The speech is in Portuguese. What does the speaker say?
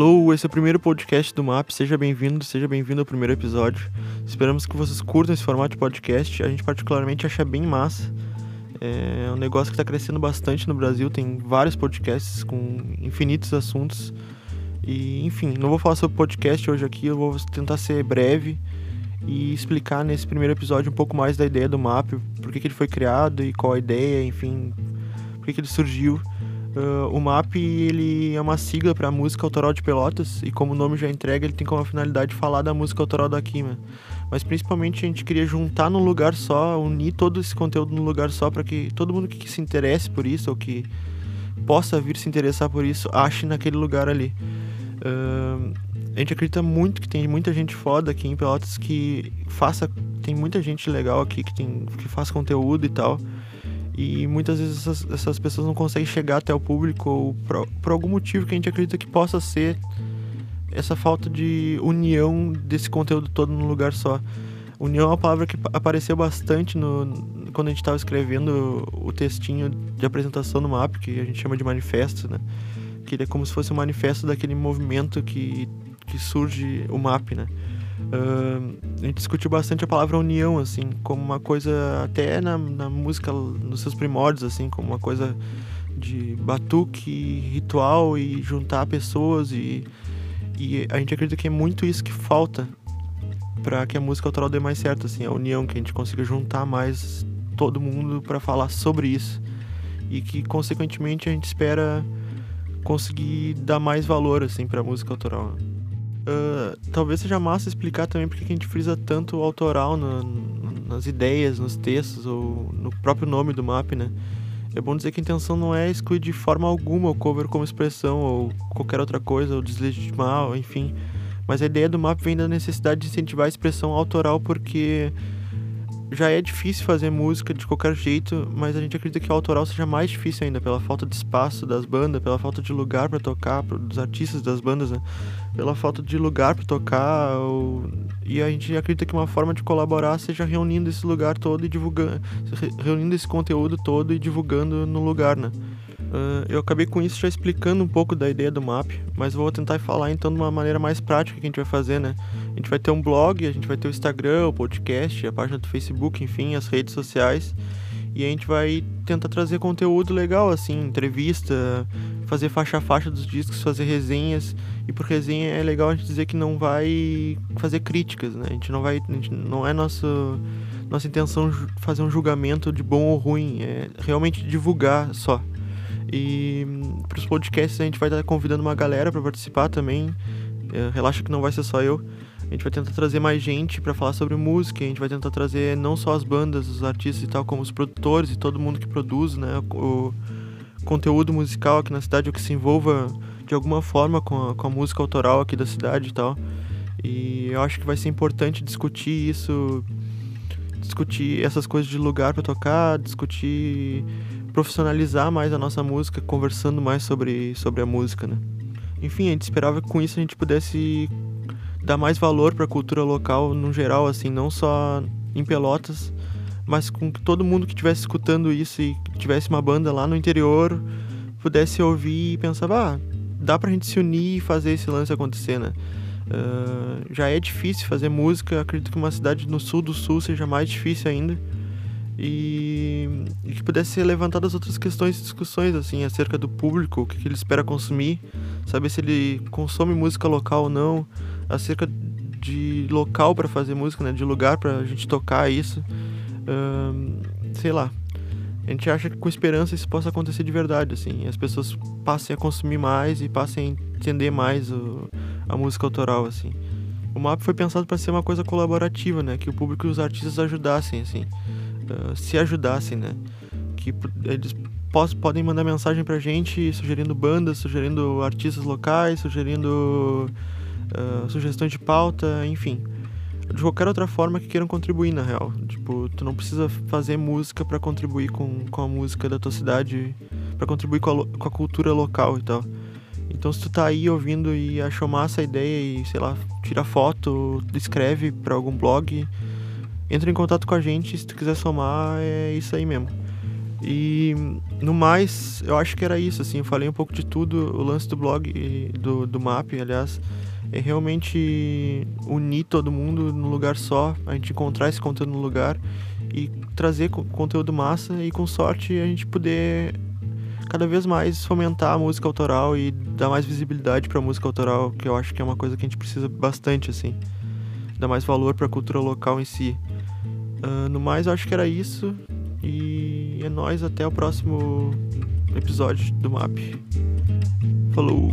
Alô, esse é o primeiro podcast do MAP. Seja bem-vindo, seja bem-vindo ao primeiro episódio. Esperamos que vocês curtam esse formato de podcast. A gente particularmente acha bem massa. É um negócio que está crescendo bastante no Brasil. Tem vários podcasts com infinitos assuntos. E, enfim, não vou falar sobre podcast hoje aqui. Eu vou tentar ser breve e explicar nesse primeiro episódio um pouco mais da ideia do MAP, por que, que ele foi criado e qual a ideia, enfim, por que, que ele surgiu. Uh, o MAP ele é uma sigla para música autoral de Pelotas e como o nome já entrega, ele tem como finalidade falar da música autoral daqui, né? Mas principalmente a gente queria juntar num lugar só, unir todo esse conteúdo num lugar só para que todo mundo que se interesse por isso ou que possa vir se interessar por isso ache naquele lugar ali. Uh, a gente acredita muito que tem muita gente foda aqui em Pelotas que faça, tem muita gente legal aqui que tem que faz conteúdo e tal. E muitas vezes essas, essas pessoas não conseguem chegar até o público ou por, por algum motivo que a gente acredita que possa ser essa falta de união desse conteúdo todo num lugar só. União é uma palavra que apareceu bastante no, quando a gente estava escrevendo o textinho de apresentação no MAP, que a gente chama de manifesto, né? Que ele é como se fosse um manifesto daquele movimento que, que surge o MAP, né? Uh, a gente discutiu bastante a palavra união, assim, como uma coisa, até na, na música, nos seus primórdios, assim, como uma coisa de batuque, ritual e juntar pessoas e, e a gente acredita que é muito isso que falta para que a música autoral dê mais certo, assim, a união, que a gente consiga juntar mais todo mundo para falar sobre isso e que consequentemente a gente espera conseguir dar mais valor assim para a música autoral. Uh, talvez seja massa explicar também porque que a gente frisa tanto o autoral no, no, nas ideias, nos textos ou no próprio nome do map, né? É bom dizer que a intenção não é excluir de forma alguma o cover como expressão ou qualquer outra coisa, ou deslegitimar, enfim. Mas a ideia do map vem da necessidade de incentivar a expressão autoral porque já é difícil fazer música de qualquer jeito, mas a gente acredita que o autoral seja mais difícil ainda, pela falta de espaço das bandas, pela falta de lugar para tocar, dos artistas das bandas, né? Pela falta de lugar para tocar. Ou... E a gente acredita que uma forma de colaborar seja reunindo esse lugar todo e divulgando. reunindo esse conteúdo todo e divulgando no lugar, né? Uh, eu acabei com isso já explicando um pouco da ideia do MAP, mas vou tentar falar então de uma maneira mais prática que a gente vai fazer, né? A gente vai ter um blog, a gente vai ter o Instagram, o podcast, a página do Facebook, enfim, as redes sociais. E a gente vai tentar trazer conteúdo legal, assim, entrevista, fazer faixa a faixa dos discos, fazer resenhas. E por resenha é legal a gente dizer que não vai fazer críticas, né? A gente não vai. Gente, não é nosso, nossa intenção fazer um julgamento de bom ou ruim, é realmente divulgar só. E para os podcasts a gente vai estar convidando uma galera para participar também. É, relaxa que não vai ser só eu. A gente vai tentar trazer mais gente para falar sobre música. A gente vai tentar trazer não só as bandas, os artistas e tal, como os produtores e todo mundo que produz, né? O conteúdo musical aqui na cidade, o que se envolva de alguma forma com a, com a música autoral aqui da cidade e tal. E eu acho que vai ser importante discutir isso, discutir essas coisas de lugar para tocar, discutir profissionalizar mais a nossa música, conversando mais sobre, sobre a música, né? Enfim, a gente esperava que com isso a gente pudesse dar mais valor para a cultura local no geral, assim, não só em Pelotas, mas com que todo mundo que estivesse escutando isso e tivesse uma banda lá no interior pudesse ouvir e pensar, ah, dá pra gente se unir e fazer esse lance acontecer, né? Uh, já é difícil fazer música, acredito que uma cidade no sul do sul seja mais difícil ainda e, e que pudesse ser levantadas outras questões e discussões assim acerca do público, o que, que ele espera consumir, saber se ele consome música local ou não, acerca de local para fazer música, né, de lugar para a gente tocar isso, sei lá. A gente acha que com esperança isso possa acontecer de verdade, assim, as pessoas passem a consumir mais e passem a entender mais o, a música autoral, assim. O MAP foi pensado para ser uma coisa colaborativa, né, que o público e os artistas ajudassem, assim. Eh, se ajudassem, né? Que eles podem mandar mensagem pra gente sugerindo bandas, sugerindo artistas locais, sugerindo uh, de pauta, enfim. De qualquer outra forma que queiram contribuir, na real. Tipo, tu não precisa fazer música para contribuir com, com a música da tua cidade, para contribuir com a, com a cultura local e tal. Então, se tu tá aí ouvindo e achou massa a ideia e, sei lá, tira foto, escreve para algum blog, entra em contato com a gente, se tu quiser somar, é isso aí mesmo. E no mais, eu acho que era isso, assim, eu falei um pouco de tudo, o lance do blog do, do MAP, aliás, é realmente unir todo mundo num lugar só, a gente encontrar esse conteúdo no lugar e trazer conteúdo massa e com sorte a gente poder cada vez mais fomentar a música autoral e dar mais visibilidade para a música autoral, que eu acho que é uma coisa que a gente precisa bastante assim, dar mais valor para a cultura local em si. Uh, no mais, eu acho que era isso e é nós até o próximo episódio do MAP. Falou!